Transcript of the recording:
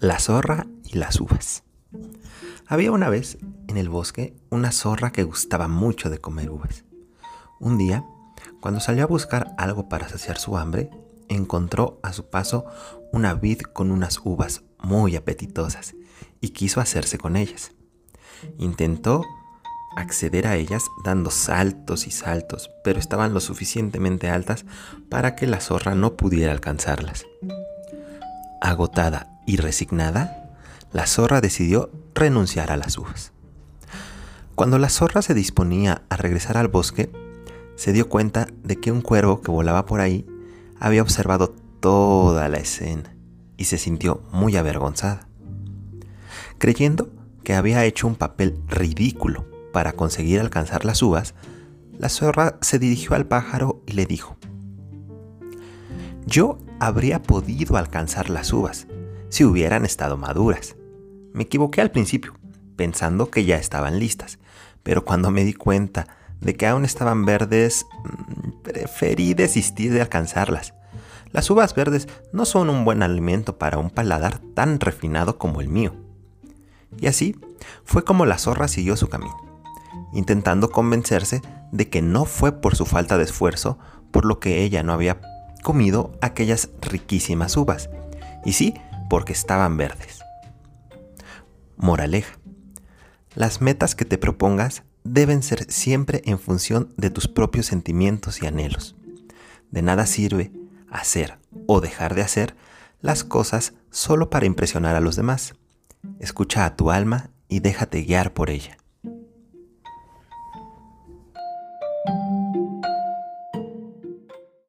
La zorra y las uvas. Había una vez en el bosque una zorra que gustaba mucho de comer uvas. Un día, cuando salió a buscar algo para saciar su hambre, encontró a su paso una vid con unas uvas muy apetitosas y quiso hacerse con ellas. Intentó acceder a ellas dando saltos y saltos, pero estaban lo suficientemente altas para que la zorra no pudiera alcanzarlas. Agotada y resignada, la zorra decidió renunciar a las uvas. Cuando la zorra se disponía a regresar al bosque, se dio cuenta de que un cuervo que volaba por ahí había observado toda la escena y se sintió muy avergonzada. Creyendo que había hecho un papel ridículo para conseguir alcanzar las uvas, la zorra se dirigió al pájaro y le dijo, Yo habría podido alcanzar las uvas si hubieran estado maduras. Me equivoqué al principio, pensando que ya estaban listas, pero cuando me di cuenta de que aún estaban verdes, mm, preferí desistir de alcanzarlas. Las uvas verdes no son un buen alimento para un paladar tan refinado como el mío. Y así fue como la zorra siguió su camino, intentando convencerse de que no fue por su falta de esfuerzo por lo que ella no había comido aquellas riquísimas uvas, y sí porque estaban verdes. Moraleja. Las metas que te propongas deben ser siempre en función de tus propios sentimientos y anhelos. De nada sirve hacer o dejar de hacer las cosas solo para impresionar a los demás. Escucha a tu alma y déjate guiar por ella.